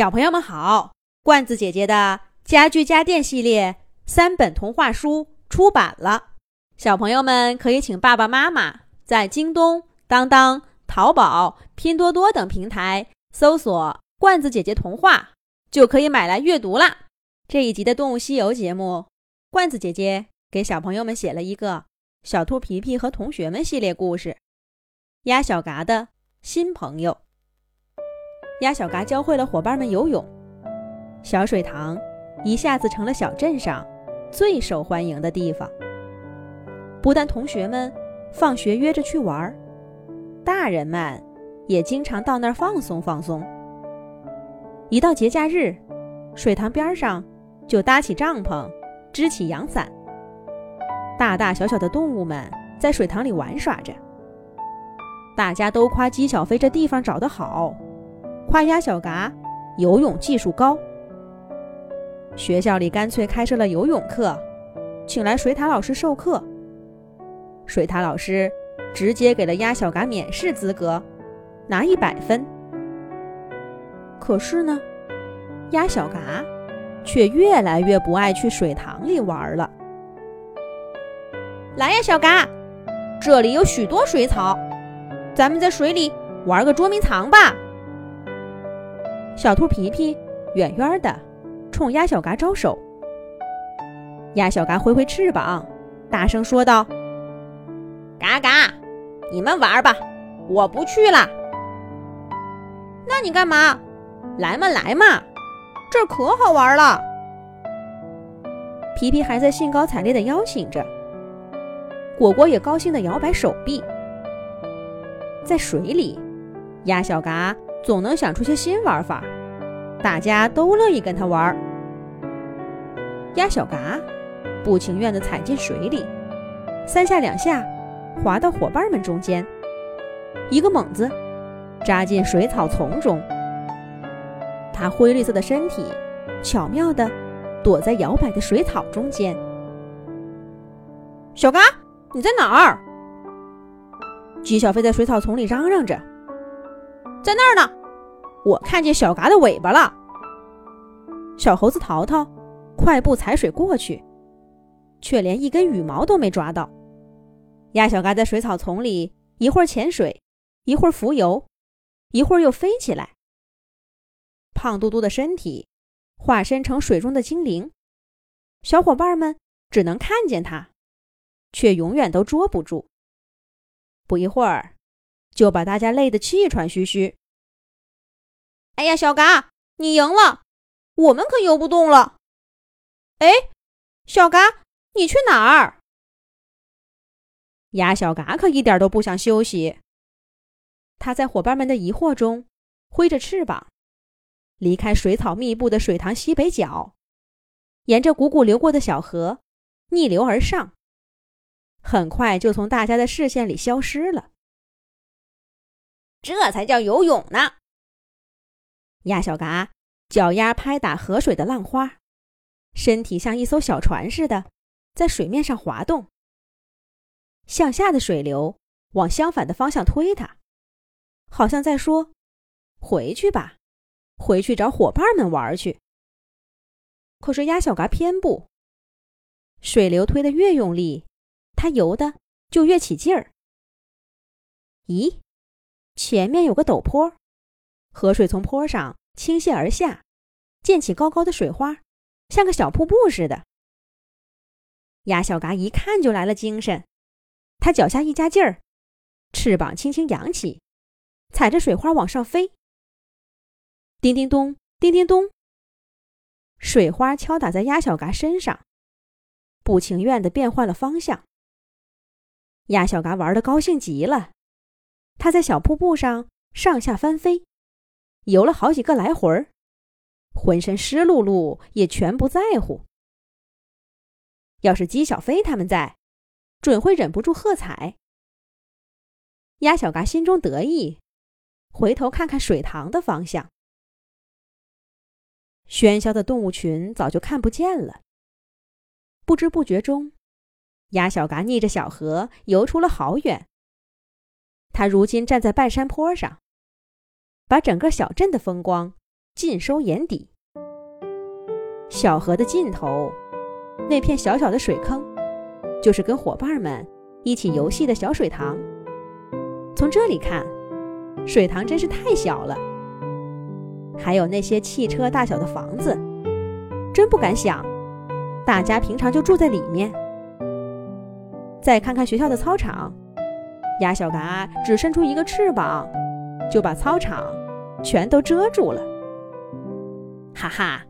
小朋友们好，罐子姐姐的家具家电系列三本童话书出版了，小朋友们可以请爸爸妈妈在京东、当当、淘宝、拼多多等平台搜索“罐子姐姐童话”，就可以买来阅读啦。这一集的《动物西游》节目，罐子姐姐给小朋友们写了一个《小兔皮皮和同学们》系列故事，《鸭小嘎的新朋友》。鸭小嘎教会了伙伴们游泳，小水塘一下子成了小镇上最受欢迎的地方。不但同学们放学约着去玩，大人们也经常到那儿放松放松。一到节假日，水塘边上就搭起帐篷，支起阳伞。大大小小的动物们在水塘里玩耍着，大家都夸姬小飞这地方找得好。夸鸭小嘎游泳技术高，学校里干脆开设了游泳课，请来水獭老师授课。水獭老师直接给了鸭小嘎免试资格，拿一百分。可是呢，鸭小嘎却越来越不爱去水塘里玩了。来呀，小嘎，这里有许多水草，咱们在水里玩个捉迷藏吧。小兔皮皮远远的冲鸭小嘎招手，鸭小嘎挥挥翅膀，大声说道：“嘎嘎，你们玩吧，我不去了。”“那你干嘛？来嘛来嘛，这可好玩了。”皮皮还在兴高采烈的邀请着，果果也高兴的摇摆手臂。在水里，鸭小嘎。总能想出些新玩法，大家都乐意跟他玩。鸭小嘎不情愿地踩进水里，三下两下滑到伙伴们中间，一个猛子扎进水草丛中。它灰绿色的身体巧妙地躲在摇摆的水草中间。小嘎，你在哪儿？姬小飞在水草丛里嚷嚷着。在那儿呢，我看见小嘎的尾巴了。小猴子淘淘快步踩水过去，却连一根羽毛都没抓到。鸭小嘎在水草丛里一会儿潜水，一会儿浮游，一会儿又飞起来。胖嘟嘟的身体化身成水中的精灵，小伙伴们只能看见它，却永远都捉不住。不一会儿。就把大家累得气喘吁吁。哎呀，小嘎，你赢了，我们可游不动了。哎，小嘎，你去哪儿？鸭小嘎可一点都不想休息。他在伙伴们的疑惑中挥着翅膀，离开水草密布的水塘西北角，沿着汩汩流过的小河逆流而上，很快就从大家的视线里消失了。这才叫游泳呢！鸭小嘎脚丫拍打河水的浪花，身体像一艘小船似的在水面上滑动。向下的水流往相反的方向推它，好像在说：“回去吧，回去找伙伴们玩去。”可是鸭小嘎偏不，水流推得越用力，它游的就越起劲儿。咦？前面有个陡坡，河水从坡上倾泻而下，溅起高高的水花，像个小瀑布似的。鸭小嘎一看就来了精神，它脚下一加劲儿，翅膀轻轻扬起，踩着水花往上飞。叮叮咚，叮叮咚，水花敲打在鸭小嘎身上，不情愿地变换了方向。鸭小嘎玩的高兴极了。他在小瀑布上上下翻飞，游了好几个来回儿，浑身湿漉漉也全不在乎。要是姬小飞他们在，准会忍不住喝彩。鸭小嘎心中得意，回头看看水塘的方向。喧嚣的动物群早就看不见了。不知不觉中，鸭小嘎逆着小河游出了好远。他如今站在半山坡上，把整个小镇的风光尽收眼底。小河的尽头，那片小小的水坑，就是跟伙伴们一起游戏的小水塘。从这里看，水塘真是太小了。还有那些汽车大小的房子，真不敢想，大家平常就住在里面。再看看学校的操场，鸭小嘎只伸出一个翅膀，就把操场全都遮住了。哈哈，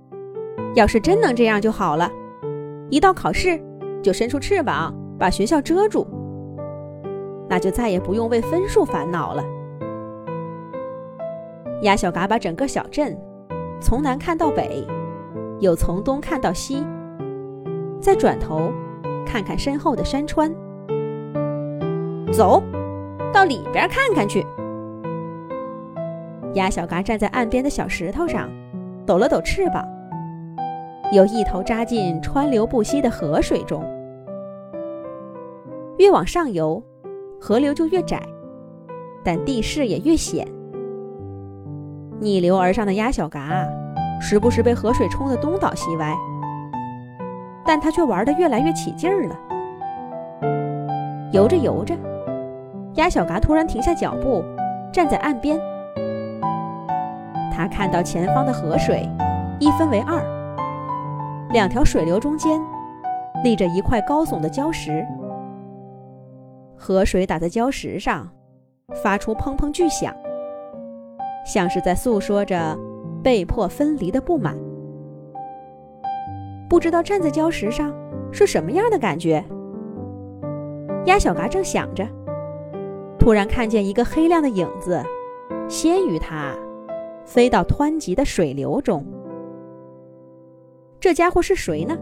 要是真能这样就好了，一到考试就伸出翅膀把学校遮住，那就再也不用为分数烦恼了。鸭小嘎把整个小镇从南看到北，又从东看到西，再转头看看身后的山川。走，到里边看看去。鸭小嘎站在岸边的小石头上，抖了抖翅膀，又一头扎进川流不息的河水中。越往上游，河流就越窄，但地势也越险。逆流而上的鸭小嘎，时不时被河水冲得东倒西歪，但他却玩得越来越起劲儿了。游着游着，鸭小嘎突然停下脚步，站在岸边。他看到前方的河水一分为二，两条水流中间立着一块高耸的礁石，河水打在礁石上，发出砰砰巨响。像是在诉说着被迫分离的不满，不知道站在礁石上是什么样的感觉。鸭小嘎正想着，突然看见一个黑亮的影子，先于他飞到湍急的水流中。这家伙是谁呢？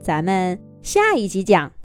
咱们下一集讲。